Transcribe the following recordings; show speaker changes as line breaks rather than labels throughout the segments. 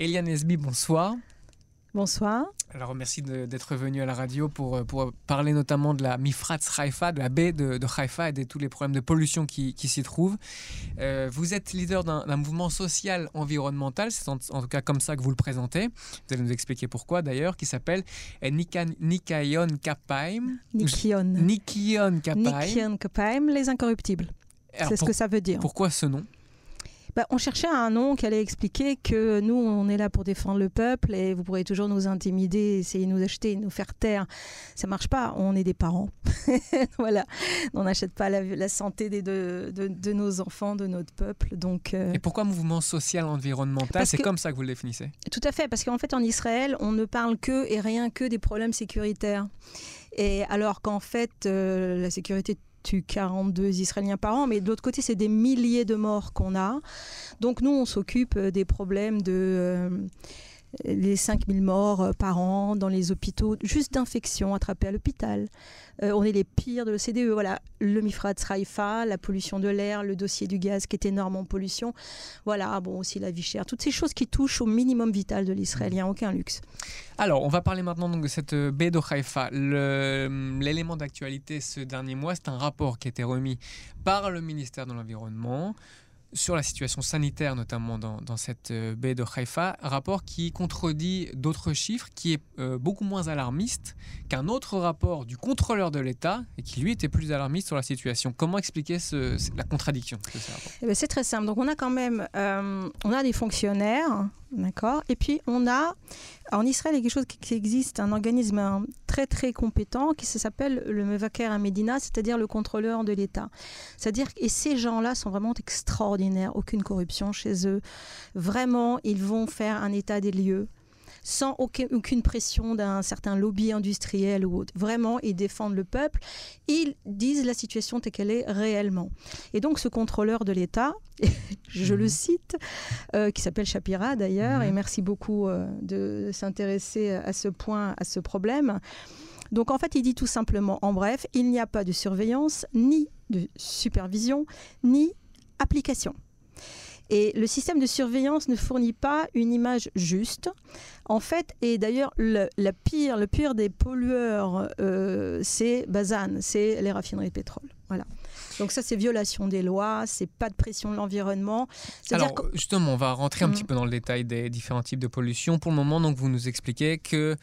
Eliane Esby, bonsoir.
Bonsoir.
Alors merci d'être venu à la radio pour, euh, pour parler notamment de la Mifrat Haifa, de la baie de, de Haifa et de tous les problèmes de pollution qui, qui s'y trouvent. Euh, vous êtes leader d'un mouvement social environnemental, c'est en, tout cas comme ça que vous le présentez. Vous allez nous expliquer pourquoi d'ailleurs, qui s'appelle Nikayon Kapaim.
Nikion.
Nikion Kapaim.
Nikion Kapaim, les incorruptibles. C'est ce que ça veut dire.
Pourquoi ce nom?
Bah, on cherchait un nom qui allait expliquer que nous, on est là pour défendre le peuple et vous pourrez toujours nous intimider, essayer de nous acheter, nous faire taire. Ça marche pas, on est des parents. voilà, on n'achète pas la, santé des, de, de, nos enfants, de notre peuple. Donc,
euh, Et pourquoi mouvement social environnemental? C'est comme ça que vous le définissez?
Tout à fait, parce qu'en fait, en Israël, on ne parle que et rien que des problèmes sécuritaires. Et alors qu'en fait, euh, la sécurité tue 42 Israéliens par an, mais de l'autre côté, c'est des milliers de morts qu'on a. Donc nous, on s'occupe euh, des problèmes de... Euh, les 5000 morts euh, par an dans les hôpitaux, juste d'infections attrapées à l'hôpital. on est les pires de l'OCDE. Voilà, le Mifrat Sraifa, la pollution de l'air, le dossier du gaz qui est énorme en pollution. Voilà, bon, aussi la vie chère. Toutes ces choses qui touchent au minimum vital de l'Israélien, aucun luxe.
Alors, on va parler maintenant donc, de cette euh, baie de Haïfa. L'élément d'actualité ce dernier mois, c'est un rapport qui a été remis par le ministère de l'Environnement sur la situation sanitaire, notamment dans, cette euh, baie de Haïfa, rapport qui contredit d'autres chiffres, qui est euh, beaucoup moins alarmiste qu'un autre rapport du contrôleur de l'État, et qui lui était plus alarmiste sur la situation. Comment expliquer la contradiction de ce rapport?
Eh ben, C'est très simple. Donc on a quand même euh, on a des fonctionnaires D'accord Et puis, on a, en Israël, il y a quelque chose qui, existe, un organisme très, très compétent qui s'appelle le Mevaker à Medina, c'est-à-dire le contrôleur de l'État. C'est-à-dire, et ces gens-là sont vraiment extraordinaires, aucune corruption chez eux. Vraiment, ils vont faire un état des lieux sans aucune pression d'un certain lobby industriel ou autre. Vraiment, ils défendent le peuple. Ils disent la situation telle qu'elle est réellement. Et donc, ce contrôleur de l'État, je le mhm. cite, euh, qui s'appelle Shapira d'ailleurs, et mhm. merci beaucoup euh, de s'intéresser à ce point, à ce problème. Donc en fait, il dit tout simplement, en bref, il n'y a pas de surveillance, ni de supervision, ni application. Et le système de surveillance ne fournit pas une image juste. En fait, et d'ailleurs, le, pire, des pollueurs, euh, c'est Bazan, c'est les raffineries de pétrole. Voilà. Donc ça, c'est violation des lois, c'est pas de pression de l'environnement.
Alors justement, on va rentrer un petit mm. peu dans le détail des différents types de pollution. Pour le moment, donc vous nous expliquez que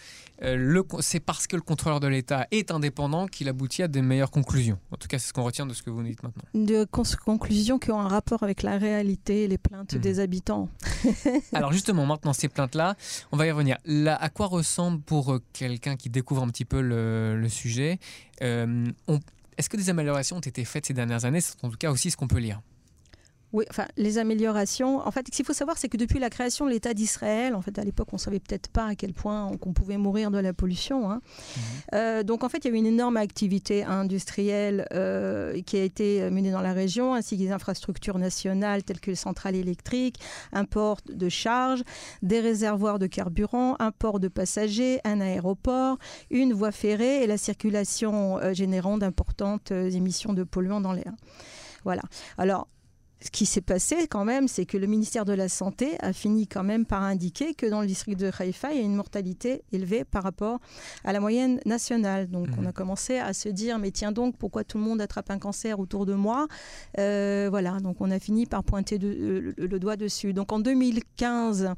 euh, c'est parce que le contrôleur de l'État est indépendant qu'il aboutit à des meilleures conclusions. En tout cas, c'est ce qu'on retient de ce que vous nous dites maintenant.
De conclusions qui ont un rapport avec la réalité, les plaintes mm. des habitants.
Alors justement, maintenant ces plaintes-là, on va y revenir. Là, à quoi ressemble pour euh, quelqu'un qui découvre un petit peu le, sujet euh, on, est-ce que des améliorations ont été faites ces dernières années? C'est en tout cas aussi ce qu'on peut lire.
Oui, enfin, les améliorations. En fait, ce qu'il faut savoir, c'est que depuis la création de l'État d'Israël, en fait, à l'époque, on savait peut-être pas à quel point on pouvait mourir de la pollution. Hein. Mhm. Euh, donc, en fait, il y a eu une énorme activité industrielle euh, qui a été menée dans la région, ainsi que des infrastructures nationales telles que les centrales électriques, un port de charge, des réservoirs de carburant, un port de passagers, un aéroport, une voie ferrée et la circulation euh, générant d'importantes émissions de polluants dans l'air. Voilà. Alors, ce qui s'est passé quand même, c'est que le ministère de la Santé a fini quand même par indiquer que dans le district de Haïfa, il y a une mortalité élevée par rapport à la moyenne nationale. Donc on a mhm. commencé à se dire, mais tiens donc, pourquoi tout le monde attrape un cancer autour de moi? Euh, Voilà, donc on a fini par pointer euh, le, doigt dessus. Donc en 2015,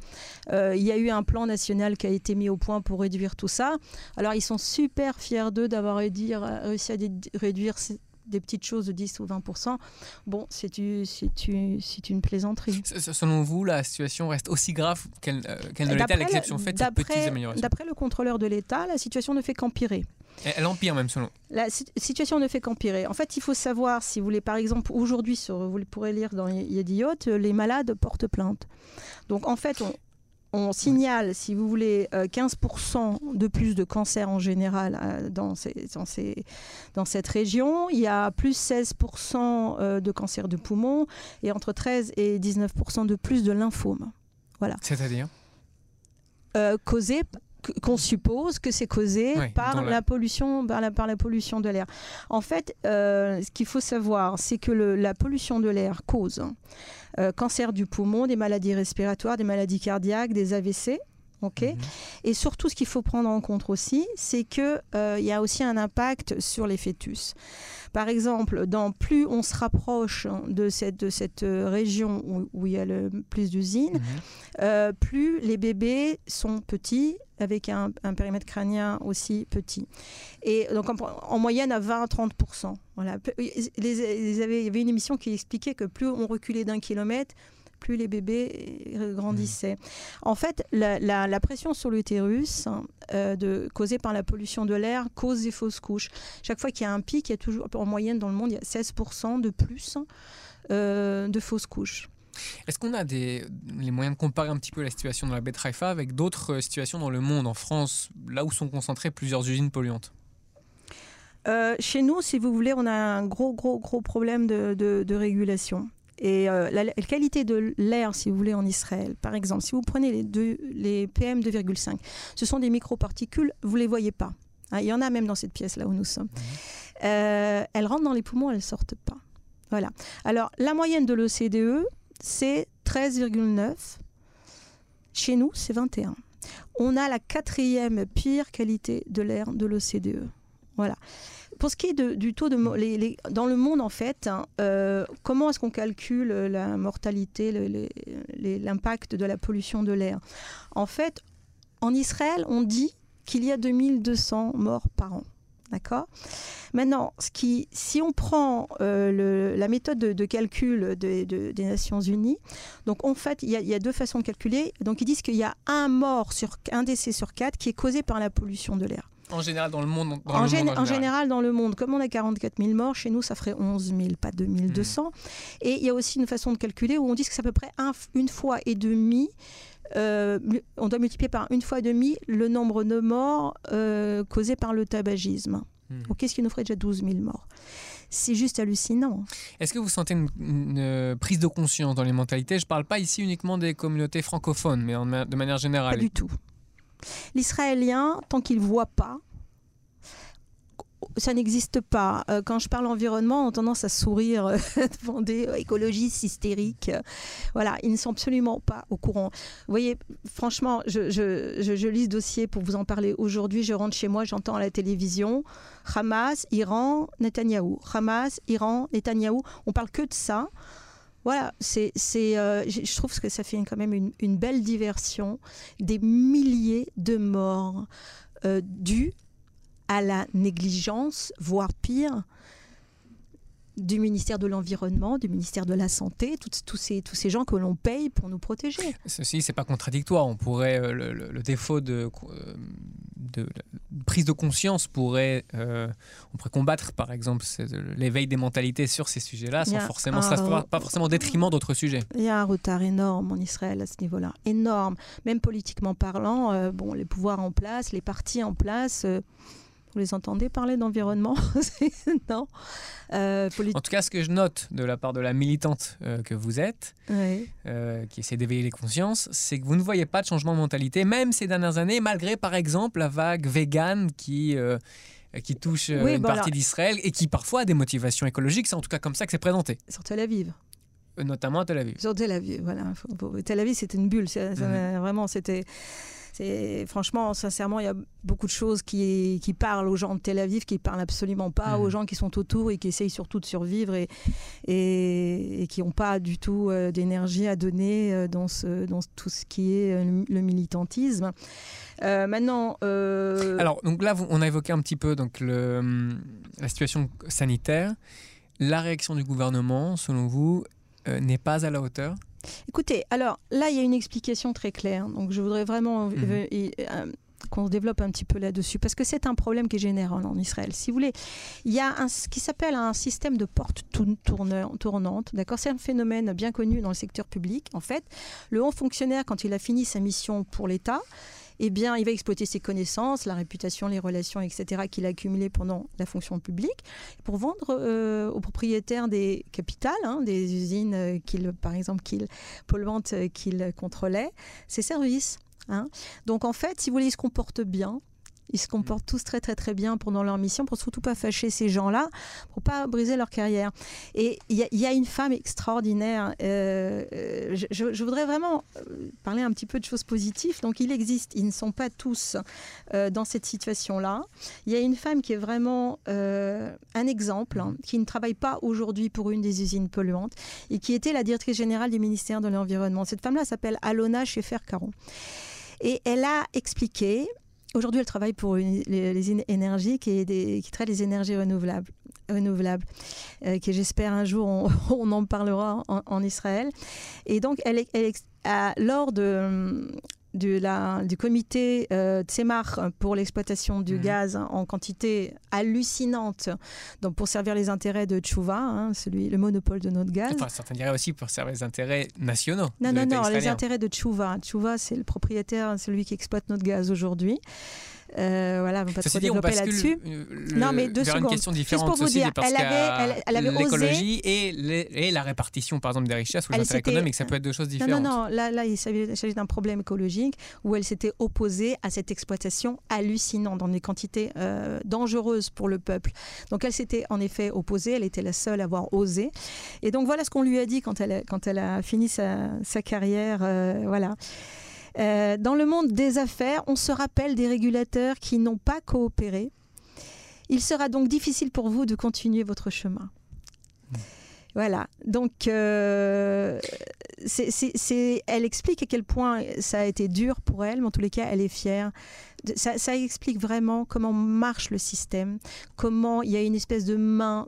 euh, il y a eu un plan national qui a été mis au point pour réduire tout ça. Alors ils sont super fiers d'eux d'avoir réussi à réduire des petites choses de 10 ou 20% bon, c'est une plaisanterie.
Selon vous, la situation reste aussi grave qu'elle euh, ne l'était à l'exception faite de petites améliorations
D'après le contrôleur de l'État, la situation ne fait qu'empirer.
Elle empire même selon.
La situation ne fait qu'empirer. En fait, il faut savoir, si vous voulez, par exemple, aujourd'hui, vous pourrez lire dans Yediot, les malades portent plainte. Donc en fait, on, on signale, si vous voulez, 15% euh, de plus de cancers en général euh, dans, dans, cette région. Il y a plus 16% euh, de cancers de poumon et entre 13 et 19% de plus de lymphome. Voilà.
C'est-à-dire?
Causé qu'on suppose que c'est causé par la... pollution, par la, par la pollution de l'air. En fait, euh, ce qu'il faut savoir, c'est que la pollution de l'air cause euh, cancer du poumon, des maladies respiratoires, des maladies cardiaques, des AVC. Ok mhm. Et surtout, ce qu'il faut prendre en compte aussi, c'est qu'il euh, y a aussi un impact sur les fœtus. Par exemple, dans plus on se rapproche de cette, de cette euh, région où, il y a le plus d'usines, mhm. euh, plus les bébés sont petits avec un, périmètre crânien aussi petit. Et donc en, moyenne à 20-30%. Voilà. il y avait une émission qui expliquait que plus on reculait d'un kilomètre, plus les bébés grandissaient. Mmh. En fait, la, pression sur l'utérus euh, causée par la pollution de l'air cause des fausses couches. Chaque fois qu'il y a un pic, il y a toujours, en moyenne dans le monde, il y a 16% de plus euh, de fausses couches.
Est-ce qu'on a des, les moyens de comparer un petit peu la situation dans la baie Haïfa avec d'autres euh, situations dans le monde, en France, là où sont concentrées plusieurs usines polluantes?
Chez nous, si vous voulez, on a un gros, gros, gros problème de, de régulation. Et euh, la, qualité de l'air, si vous voulez, en Israël, par exemple, si vous prenez les, deux, les PM 2,5, ce sont des microparticules, vous ne les voyez pas. Hein, il y en a même dans cette pièce là où nous sommes. Mhm. Euh, elles rentrent dans les poumons, elles ne sortent pas. Voilà. Alors, la moyenne de l'OCDE, c'est 13,9. Chez nous, c'est 21. On a la quatrième pire qualité de l'air de l'OCDE. Voilà. Pour ce qui est du taux de les, dans le monde en fait, hein, euh, comment est-ce qu'on calcule la mortalité, l'impact de la pollution de l'air? En fait, en Israël, on dit qu'il y a 2200 morts par an. D'accord? Maintenant, ce qui, si on prend euh, la méthode de, calcul des Nations Unies, donc en fait, il y, y, a deux façons de calculer. Donc ils disent qu'il y a un mort sur un décès sur quatre qui est causé par la pollution de l'air.
En général, dans le monde.
en, général. dans le monde. Comme on a 44 000 morts, chez nous, ça ferait 11 000, pas 2200. Hmm. Et il y a aussi une façon de calculer où on dit que c'est à peu près une fois et demi. Euh, on doit multiplier par une fois et demi le nombre de morts euh, causés par le tabagisme. Hmm. Qu'est-ce qui nous ferait déjà 12 000 morts? C'est juste hallucinant.
Est-ce que vous sentez une, euh, prise de conscience dans les mentalités? Je ne parle pas ici uniquement des communautés francophones, mais de manière générale.
Pas du tout. L'Israélien, tant qu'il ne voit pas, ça n'existe pas. Euh, quand je parle environnement, on a tendance à sourire euh, devant des écologistes hystériques. Voilà, ils ne sont absolument pas au courant. Vous voyez, franchement, je, lis ce dossier pour vous en parler aujourd'hui. Je rentre chez moi, j'entends à la télévision Hamas, Iran, Netanyahou. Hamas, Iran, Netanyahou. On parle que de ça. Voilà, c'est, euh, je trouve que ça fait quand même une, belle diversion. Des milliers de morts euh, dues à la négligence, voire pire, du ministère de l'Environnement, du ministère de la Santé, tous ces, tous ces gens que l'on paye pour nous protéger.
Ceci, c'est pas contradictoire. On pourrait, euh, le, défaut de, de, prise de conscience pourrait, euh, on pourrait combattre, par exemple, l'éveil des mentalités sur ces sujets-là, sans forcément, ça, pas forcément détriment d'autres sujets.
Il y a un retard énorme en Israël à ce niveau-là, énorme. Même politiquement parlant, euh, bon, les pouvoirs en place, les partis en place. Vous les entendez parler d'environnement Non.
Euh, en tout cas, ce que je note de la part de la militante euh, que vous êtes, euh, qui essaie d'éveiller les consciences, c'est que vous ne voyez pas de changement de mentalité, même ces dernières années, malgré par exemple la vague vegan qui qui touche une partie d'Israël et qui parfois a des motivations écologiques. C'est en tout cas comme ça que c'est présenté.
Sur Tel Aviv.
Notamment à Tel Aviv.
Sur Tel Aviv, voilà. Tel Aviv, c'était une bulle. Mhm. Vraiment, c'était c'est franchement, sincèrement, il y a beaucoup de choses qui, qui parlent aux gens de Tel Aviv, qui parlent absolument pas aux mhm. gens qui sont autour et qui essayent surtout de survivre et, et, qui n'ont pas du tout euh, d'énergie à donner euh, dans, ce, dans tout ce qui est euh, le, militantisme. maintenant.
Alors, donc là, on a évoqué un petit peu donc, le, la situation sanitaire. La réaction du gouvernement, selon vous, n'est pas à la hauteur?
Écoutez, alors là, il y a une explication très claire. Donc, je voudrais vraiment mhm. euh, euh, qu'on se développe un petit peu là-dessus, parce que c'est un problème qui est général en Israël. Si vous voulez, il y a un, ce qui s'appelle un système de porte tournante. D'accord, c'est un phénomène bien connu dans le secteur public. En fait, le haut fonctionnaire, quand il a fini sa mission pour l'État, eh bien, il va exploiter ses connaissances, la réputation, les relations, etc., qu'il a accumulées pendant la fonction publique, pour vendre euh, aux propriétaires des capitales, hein, des usines, euh, qu'il, par exemple, qu'il, polluantes euh, qu'il contrôlait, ses services. Hein. Donc en fait, si vous voulez, ils se comportent bien. Ils se comportent tous très très très bien pendant leur mission pour surtout pas fâcher ces gens-là, pour pas briser leur carrière. Et il y, a une femme extraordinaire. Euh, euh, je, voudrais vraiment euh, parler un petit peu de choses positives. Donc il existe, ils ne sont pas tous dans cette situation-là. Il y a une femme qui est vraiment un exemple, hein, qui ne travaille pas aujourd'hui pour une des usines polluantes et qui était la directrice générale du ministère de l'Environnement. Cette femme-là s'appelle Alona Schaeffer-Caron. Et elle a expliqué Aujourd'hui, elle travaille pour les, énergies qui, traitent les énergies renouvelables, renouvelables euh, j'espère un jour on, en parlera en, Israël. Et donc, elle, lors de, du, la, du comité euh, Tsemar pour l'exploitation du mhm. gaz en quantité hallucinante donc pour servir les intérêts de Tchouva, hein, celui, le monopole de notre gaz.
Enfin, certains diraient aussi pour servir les intérêts nationaux.
Non, non, non, les intérêts de Tchouva. Tchouva, c'est le propriétaire, celui qui exploite notre gaz aujourd'hui. Euh, voilà, on va pas trop développer là-dessus.
Non, mais deux vers secondes. une question différente pour vous dire, parce elle avait, elle, avait l'écologie et, et, la répartition, par exemple, des richesses ou les intérêts économiques, ça peut être deux choses différentes.
Non, non, non. Là, là il s'agit d'un problème écologique où elle s'était opposée à cette exploitation hallucinante dans des quantités euh, dangereuses pour le peuple. Donc, elle s'était en effet opposée. Elle était la seule à avoir osé. Et donc, voilà ce qu'on lui a dit quand elle, quand elle a fini sa, sa carrière. Euh, voilà. Euh, dans le monde des affaires, on se rappelle des régulateurs qui n'ont pas coopéré. Il sera donc difficile pour vous de continuer votre chemin. Voilà. Donc, euh, elle explique à quel point ça a été dur pour elle, mais en tous les cas, elle est fière. Ça, ça explique vraiment comment marche le système, comment il y a une espèce de main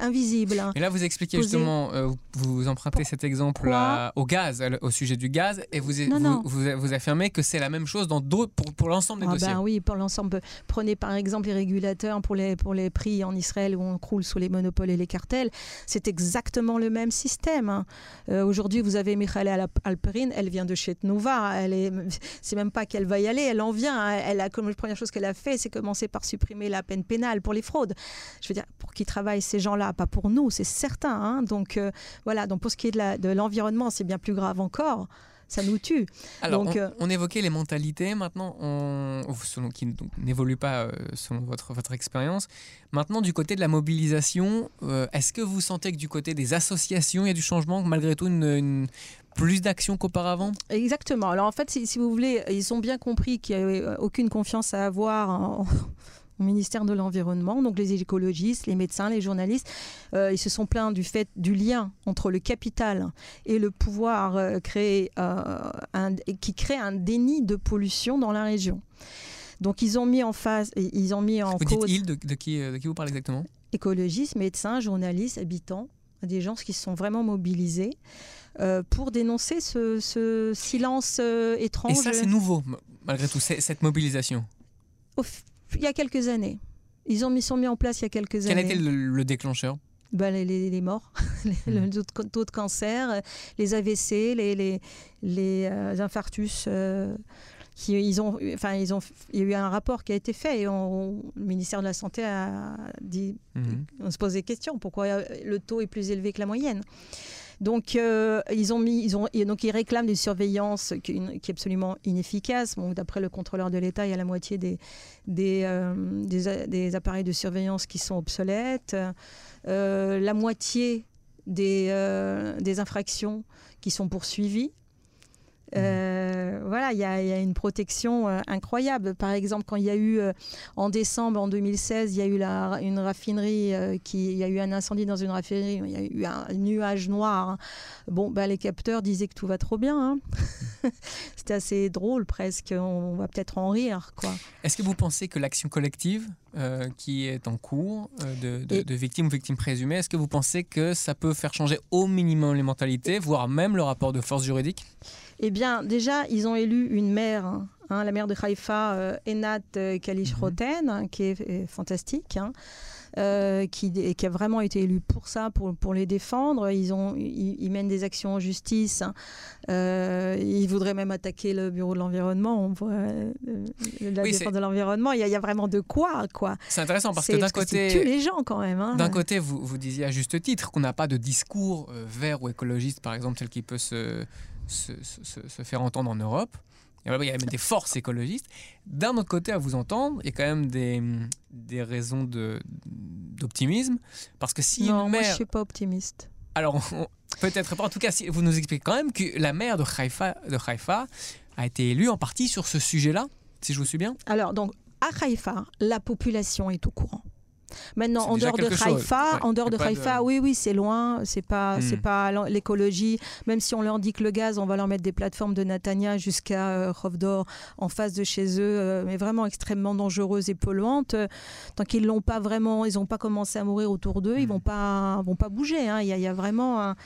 invisible.
Et là, vous expliquez justement, euh, vous empruntez cet exemple au gaz, au sujet du gaz, et vous, vous, affirmez que c'est la même chose dans pour, pour l'ensemble des ah dossiers.
Ben oui, pour l'ensemble. Prenez par exemple les régulateurs pour les, pour les prix en Israël où on croule sous les monopoles et les cartels. C'est exactement le même système. Hein. Euh, aujourd'hui, vous avez Michaela Alperin, elle vient de chez Tnova. Elle est, c'est même pas qu'elle va y aller, elle en vient. Hein. Elle a comme la première chose qu'elle a fait, c'est commencer par supprimer la peine pénale pour les fraudes. Je veux dire, pour qui travaille ces gens-là, pas pour nous, c'est certain. Hein. donc euh, voilà, donc pour ce qui est de l'environnement, c'est bien plus grave encore ça nous tue.
Alors, donc, euh, on, évoquait les mentalités, maintenant, on, selon, qui n'évoluent pas euh, selon votre, votre expérience. Maintenant, du côté de la mobilisation, est-ce que vous sentez que du côté des associations, il y a du changement, malgré tout, une, plus d'action qu'auparavant?
Exactement. Alors en fait, si, si, vous voulez, ils ont bien compris qu'il n'y avait aucune confiance à avoir en, au ministère de l'Environnement, donc les écologistes, les médecins, les journalistes, euh, ils se sont plaints du fait du lien entre le capital et le pouvoir euh, créé, euh, qui crée un déni de pollution dans la région. Donc ils ont mis en face, ils ont mis en
vous
cause.
Dites de, de, qui, de qui vous parlez exactement?
Écologistes, médecins, journalistes, habitants, des gens qui se sont vraiment mobilisés. pour dénoncer ce, silence étrange. Et
ça, c'est nouveau, malgré tout, cette mobilisation?
Il y a quelques années. Ils ont mis, sont mis en place il y a quelques années.
Quel était le, déclencheur?
Ben, les, morts, le hmm. taux de cancer, les AVC, les, les, les euh, infarctus. Euh, qui, ils ont, enfin, ils ont, il y a eu un rapport qui a été fait et le ministère de la Santé a dit, hmm. on se pose des questions, pourquoi le taux est plus élevé que la moyenne? Donc, euh, ils ont mis, donc ils réclament des surveillances qui, est absolument inefficace. D'après le contrôleur de l'État, il y a la moitié des, euh, appareils de surveillance qui sont obsolètes, euh, la moitié des infractions qui sont poursuivies. Euh, voilà, il y, a une protection euh, incroyable. Par exemple, quand il y a eu euh, en décembre en 2016, il y a eu la, une raffinerie qui, il y a eu un incendie dans une raffinerie, il y a eu un nuage noir. Hein. Bon, bah, les capteurs disaient que tout va trop bien. Hein. C'était assez drôle presque. On va peut-être en rire, quoi.
Est-ce que vous pensez que l'action collective qui est en cours de, de, victimes ou victimes présumées, est-ce que vous pensez que ça peut faire changer au minimum les mentalités, voire même le rapport de force juridique?
Eh bien, déjà, ils ont élu une maire, hein, la maire de Haïfa, euh, Enat euh, Kalish-Roten, mhm. hein, qui est, est fantastique. Hein. Euh, qui, qui, a vraiment été élu pour ça, pour, pour les défendre. Ils, ont, ils, mènent des actions en justice. Euh, ils voudraient même attaquer le bureau de l'environnement. On voit euh, la défense de l'environnement. Il, il y, a vraiment de quoi, quoi.
C'est intéressant parce que d'un côté,
tue les gens quand même. Hein.
D'un côté, vous, vous disiez à juste titre qu'on n'a pas de discours vert ou écologiste, par exemple, tel qui peut se, se, se, se faire entendre en Europe. Il y a même des forces écologistes. D'un autre côté, à vous entendre, il y a quand même des, des raisons d'optimisme. Parce que si
non,
une
moi je suis pas optimiste.
Alors, peut-être pas. En tout cas, si vous nous expliquez quand même que la maire de Haïfa, de Haïfa a été élue en partie sur ce sujet-là, si je vous suis bien.
Alors, donc, à Haïfa, la population est au courant. Maintenant, en dehors de Haïfa,
ouais,
en dehors de Haïfa,
de...
oui, oui, c'est loin, c'est pas,
Hmm.
c'est pas l'écologie. Même si on leur dit que le gaz, on va leur mettre des plateformes de Natania jusqu'à euh, Rovdor, en face de chez eux, euh, mais vraiment extrêmement dangereuses et polluantes. Euh, tant qu'ils l'ont pas vraiment, ils n'ont pas commencé à mourir autour d'eux, ils
Hmm.
vont pas, vont pas bouger. hein. Il y, a- il y a vraiment un-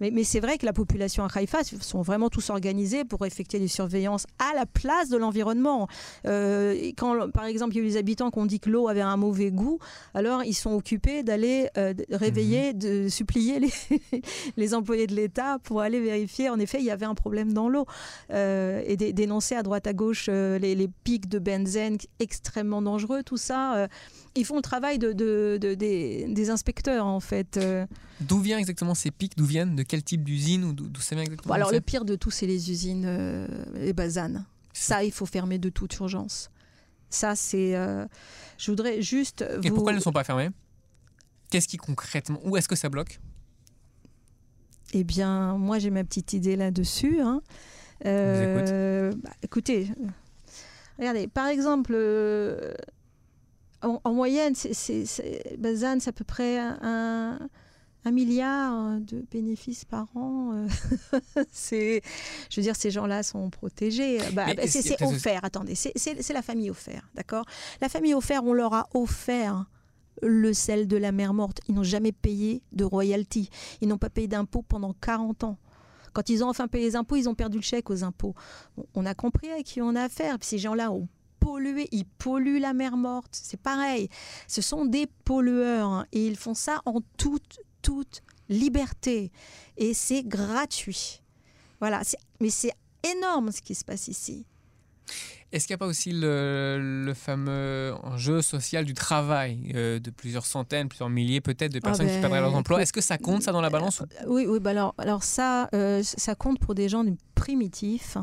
mais, mais c'est vrai que la population à Haïfa sont vraiment tous organisés pour effectuer des surveillances à la place de l'environnement. Euh, quand, par exemple, il y a eu des habitants qui ont dit que l'eau avait un mauvais goût, alors ils sont occupés d'aller euh, réveiller, de supplier les, les employés de l'État pour aller vérifier. En effet, il y avait un problème dans l'eau euh, et dé- dénoncer à droite à gauche les, les pics de benzène extrêmement dangereux, tout ça. Ils font le travail de, de- de- des, des inspecteurs en fait. euh.
D'où viennent exactement ces pics? D'où viennent? De quel type d'usine? Ou d'où ça vient exactement?
Bon, alors le pire de tout, c'est les usines, euh, les basanes. Ça, il faut fermer de toute urgence. Ça, c'est. euh, je voudrais juste.
Et
vous-
pourquoi elles ne sont pas fermées? Qu'est-ce qui concrètement Où est-ce que ça bloque?
Eh bien, moi, j'ai ma petite idée là-dessus. hein. Euh, bah, écoutez, regardez, par exemple, en, en moyenne, c'est, Bazan, c'est à peu près un, un milliard de bénéfices par an. euh. c'est, je veux dire, ces gens-là sont protégés. Bah, bah, c'est, offert. Attendez, c'est, la famille offert, d'accord? La famille offert, on leur a offert le sel de la mer morte. Ils n'ont jamais payé de royalty. Ils n'ont pas payé d'impôts pendant 40 ans. Quand ils ont enfin payé les impôts, ils ont perdu le chèque aux impôts. Bon, on a compris avec qui on a affaire. Ces gens-là ont ils polluent la mer morte. C'est pareil. Ce sont des pollueurs hein, et ils font ça en toute, toute liberté. Et c'est gratuit. Voilà. Mais c'est énorme ce qui se passe ici.
Est-ce qu'il n'y a pas aussi le, le fameux enjeu social du travail euh, de plusieurs centaines, plusieurs milliers peut-être de
Ah
personnes qui
ben,
perdraient leur emploi Est-ce que ça compte ça dans la balance ou-
Oui, oui bah alors, alors ça, euh, ça compte pour des gens primitifs.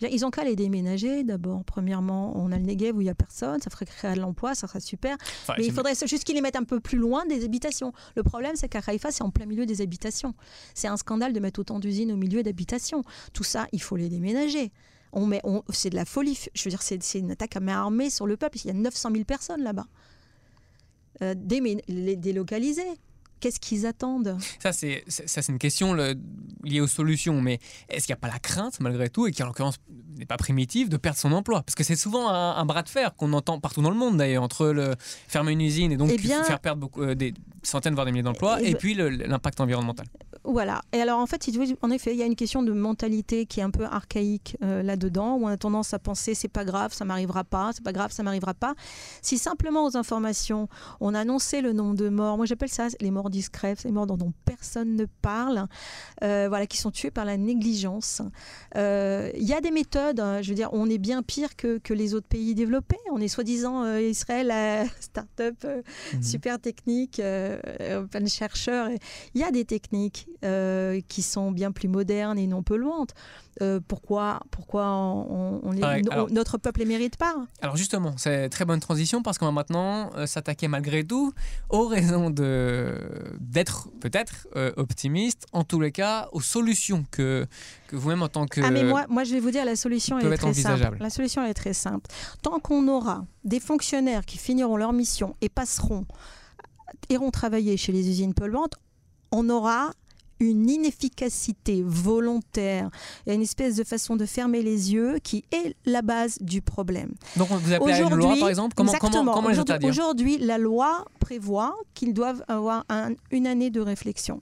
Ils ont qu'à les déménager d'abord. Premièrement, on a le Negev où il n'y a personne, ça ferait créer de l'emploi, ça serait super.
Enfin,
Mais il faudrait juste qu'ils les mettent un peu plus loin des habitations. Le problème, c'est qu'à Haïfa, c'est en plein milieu des habitations. C'est un scandale de mettre autant d'usines au milieu d'habitations. Tout ça, il faut les déménager. On met, on- c'est de la folie. Je veux dire, c'est c'est une attaque à main armée sur le peuple. Il y a 900 000 personnes là-bas. Euh, les délocaliser. Qu'est-ce qu'ils attendent?
Ça, c'est c'est- ça, c'est une question le- liée aux solutions. Mais est-ce qu'il n'y a pas la crainte, malgré tout, et qui en l'occurrence n'est pas primitive, de perdre son emploi? Parce que c'est souvent un, un bras de fer qu'on entend partout dans le monde, d'ailleurs, entre le fermer une usine et donc
Eh bien-
faire perdre beaucoup, euh, des centaines, voire des milliers d'emplois,
Eh
et
ben-
puis l'impact environnemental.
Voilà. Et alors, en fait, en effet, il y a une question de mentalité qui est un peu archaïque euh, là-dedans, où on a tendance à penser c'est pas grave, ça m'arrivera pas, c'est pas grave, ça m'arrivera pas. Si simplement aux informations, on annonçait le nombre de morts, moi j'appelle ça les morts discrètes, les morts dont, personne ne parle, euh, voilà, qui sont tués par la négligence. Euh, Il y a des méthodes, hein, je veux dire, on est bien pire que, que les autres pays développés. On est soi-disant euh, Israël, start-up euh,
Mhm.
super technique, euh, euh, plein de chercheurs. Il y a des techniques euh, qui sont bien plus modernes et non polluantes. Euh, pourquoi pourquoi on, on les-
Ouais,
no-
alors-
notre peuple les mérite pas?
Alors justement, c'est très bonne transition parce qu'on va maintenant euh, s'attaquer malgré tout aux raisons de d'être peut-être euh, optimiste, en tous les cas aux solutions que, que vous-même en tant que...
Ah mais moi, moi je vais vous dire la solution elle est très simple. La solution elle est très simple. Tant qu'on aura des fonctionnaires qui finiront leur mission et passeront iront travailler chez les usines polluantes, on aura une inefficacité volontaire et une espèce de façon de fermer les yeux qui est la base du problème.
Donc vous appelez à une loi par exemple Comment, comment,
exactement.
comment les
Aujourd'hui- la loi prévoit qu'ils doivent avoir un- une année de réflexion.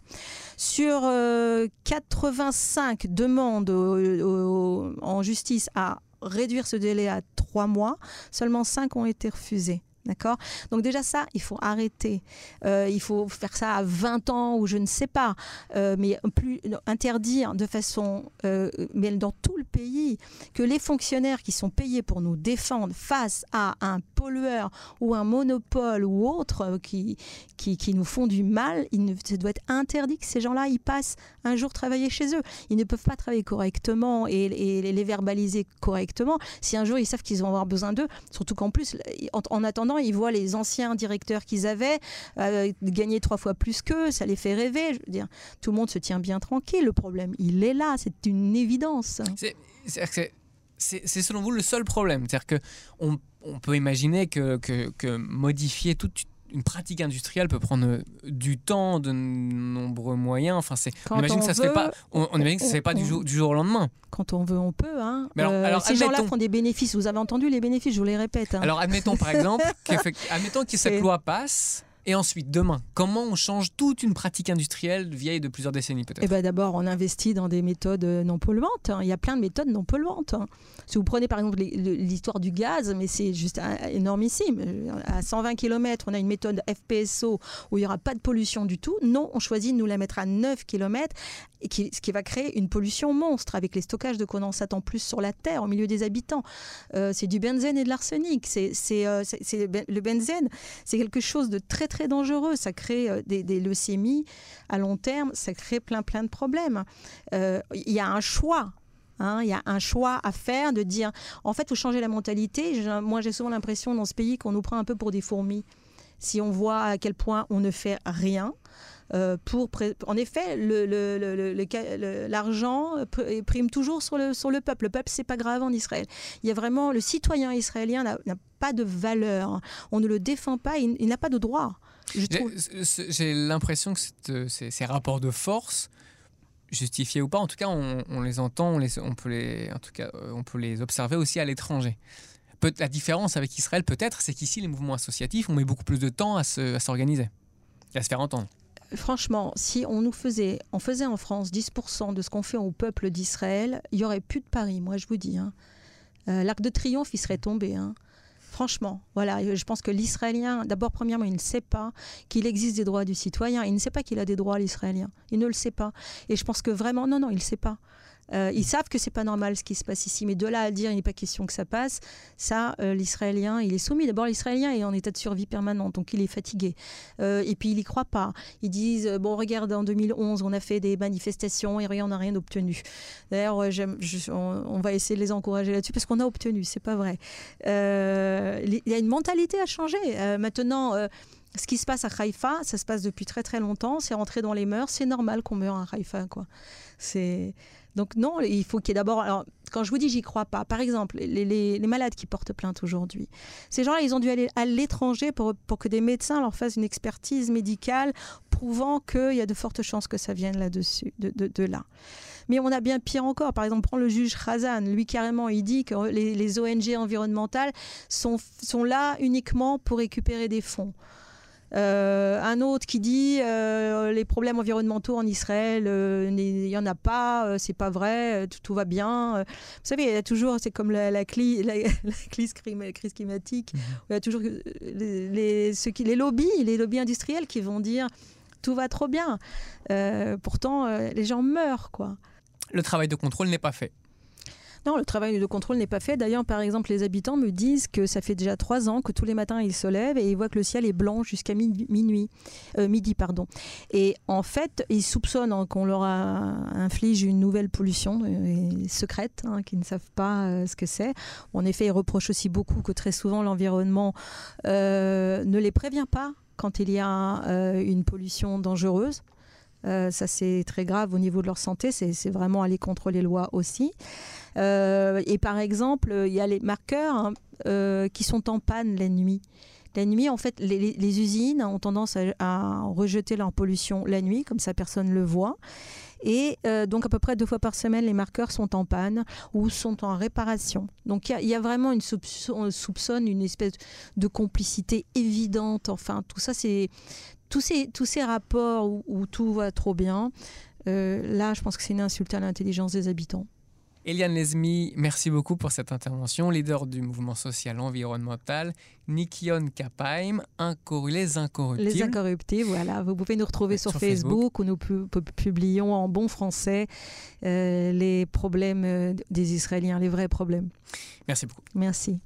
Sur euh, 85 demandes au- au- en justice à réduire ce délai à trois mois, seulement 5 ont été refusées. D'accord? Donc déjà ça, il faut arrêter. Euh, il faut faire ça à 20 ans ou je ne sais pas. Euh, mais plus interdire de façon, euh, mais dans tout le pays, que les fonctionnaires qui sont payés pour nous défendre face à un pollueurs ou un monopole ou autre qui, qui, nous font du mal, ça doit être interdit que ces gens-là, ils passent un jour travailler chez eux. Ils ne peuvent pas travailler correctement et, les verbaliser correctement si un jour ils savent qu'ils vont avoir besoin d'eux. Surtout qu'en plus, en, attendant, ils voient les anciens directeurs qu'ils avaient euh, gagner trois fois plus qu'eux, ça les fait rêver. Tout le monde se tient bien tranquille. Le problème, il est là, c'est une évidence.
C'est selon vous le seul problème. C'est-à-dire on peut imaginer que, que, que modifier toute une pratique industrielle peut prendre du temps, de nombreux moyens. Enfin, c'est. On imagine que ça se fait pas. On, imagine que ça se fait pas du jour, du jour au lendemain.
Quand on veut, on peut. Hein. Mais alors, euh, ces gens-là font des bénéfices. Vous avez entendu les bénéfices, je vous les répète. Hein.
Alors, admettons par exemple, admettons que cette loi passe. Et ensuite, demain, comment on change toute une pratique industrielle vieille de plusieurs décennies peut-être?
Eh ben D'abord, on investit dans des méthodes non polluantes. Hein. Il y a plein de méthodes non polluantes. Si vous prenez par exemple l'histoire du gaz, mais c'est juste énormissime. À 120 km, on a une méthode FPSO où il n'y aura pas de pollution du tout. Non, on choisit de nous la mettre à 9 km, ce qui va créer une pollution monstre avec les stockages de condensate en plus sur la Terre, au milieu des habitants. Euh, c'est du benzène et de l'arsenic. C'est, euh, le benzène, c'est quelque chose de très très dangereux. Ça crée euh, des, leucémies à long terme, ça crée plein plein de problèmes. Il y a un choix Hein, il y a un choix à faire de dire, en fait, il faut changer la mentalité. moi, j'ai souvent l'impression dans ce pays qu'on nous prend un peu pour des fourmis. Si on voit à quel point on ne fait rien, euh, pour en effet l'argent prime toujours sur le, sur le peuple. Le peuple, c'est pas grave en Israël. Il y a vraiment le citoyen israélien n'a pas de valeur. On ne le défend pas. Il, n'a pas de droit.
J'ai l'impression que ces rapports de force justifiés ou pas, en tout cas, on, les entend, on, peut les, en tout cas, euh, on peut les observer aussi à l'étranger. La différence avec Israël, peut-être, c'est qu'ici, les mouvements associatifs, on met beaucoup plus de temps à s'organiser et à se faire entendre.
Franchement, si on nous faisait, on faisait en France 10% de ce qu'on fait au peuple d'Israël, il y aurait plus de Paris, moi je vous dis. Hein. Euh, L'arc de triomphe, il serait tombé. Hein. Franchement, voilà, je pense que l'Israélien, d'abord, premièrement, il ne sait pas qu'il existe des droits du citoyen. Il ne sait pas qu'il a des droits, l'Israélien. Il ne le sait pas. Et je pense que vraiment, non, non, il ne sait pas. Euh, ils savent que c'est pas normal ce qui se passe ici, mais de là à dire il n'est pas question que ça passe, ça, euh, l'Israélien, il est soumis. D'abord, l'Israélien est en état de survie permanente, donc il est fatigué. Euh, et puis il y croit pas. Ils disent bon, regarde, en 2011, on a fait des manifestations et rien, on n'a rien obtenu. D'ailleurs, on, va essayer de les encourager là-dessus parce qu'on a obtenu, c'est pas vrai. il y a une mentalité à changer. maintenant ce qui se passe à Haïfa, ça se passe depuis très très longtemps, c'est rentré dans les mœurs, c'est normal qu'on meure à Haïfa. Quoi. C'est donc non, il faut qu'il y ait d'abord... Alors, quand je vous dis j'y crois pas, par exemple, les, malades qui portent plainte aujourd'hui, ces gens-là, ils ont dû aller à l'étranger pour, que des médecins leur fassent une expertise médicale prouvant qu'il y a de fortes chances que ça vienne là-dessus, de, là. Mais on a bien pire encore. Par exemple, prends le juge Khazan. Lui, carrément, il dit que les, ONG environnementales sont là uniquement pour récupérer des fonds. Euh, un autre qui dit euh, les problèmes environnementaux en Israël, euh, il n'y en a pas, c'est pas vrai, tout, va bien. Vous savez, il y a toujours, c'est comme la, la, crise, climatique, mhm. il y a toujours les, ceux qui, les lobbies, les lobbies industriels qui vont dire tout va trop bien. pourtant, les gens meurent, quoi.
Le travail de contrôle n'est pas fait.
Non, le travail de contrôle n'est pas fait. D'ailleurs, par exemple, les habitants me disent que ça fait déjà trois ans que tous les matins ils se lèvent et ils voient que le ciel est blanc jusqu'à minuit, euh, midi, pardon. Et en fait, ils soupçonnent hein, qu'on leur inflige une nouvelle pollution euh, secrète, hein, qu'ils ne savent pas euh, ce que c'est. En effet, ils reprochent aussi beaucoup que très souvent l'environnement ne les prévient pas quand il y a une pollution dangereuse. Ça, c'est très grave au niveau de leur santé. C'est vraiment aller contre les lois aussi. Euh, et par exemple, il y a les marqueurs hein, euh, qui sont en panne la nuit. La nuit, en fait, les, usines ont tendance à, rejeter leur pollution la nuit, comme ça personne ne le voit. Et euh, donc à peu près deux fois par semaine, les marqueurs sont en panne ou sont en réparation. Donc il y, a vraiment une soupçon, soupçonne une espèce de complicité évidente. Enfin, tout ça, c'est tous ces, tous ces rapports où, où, tout va trop bien. là, je pense que c'est une insulte à l'intelligence des habitants.
Eliane Lesmi, merci beaucoup pour cette intervention. Leader du mouvement social environnemental, Nikion Kapaim, Les Incorruptibles.
Les Incorruptibles, voilà. Vous pouvez nous retrouver sur, Facebook, où nous publions en bon français euh, les problèmes euh, des Israéliens, les vrais problèmes.
Merci beaucoup.
Merci.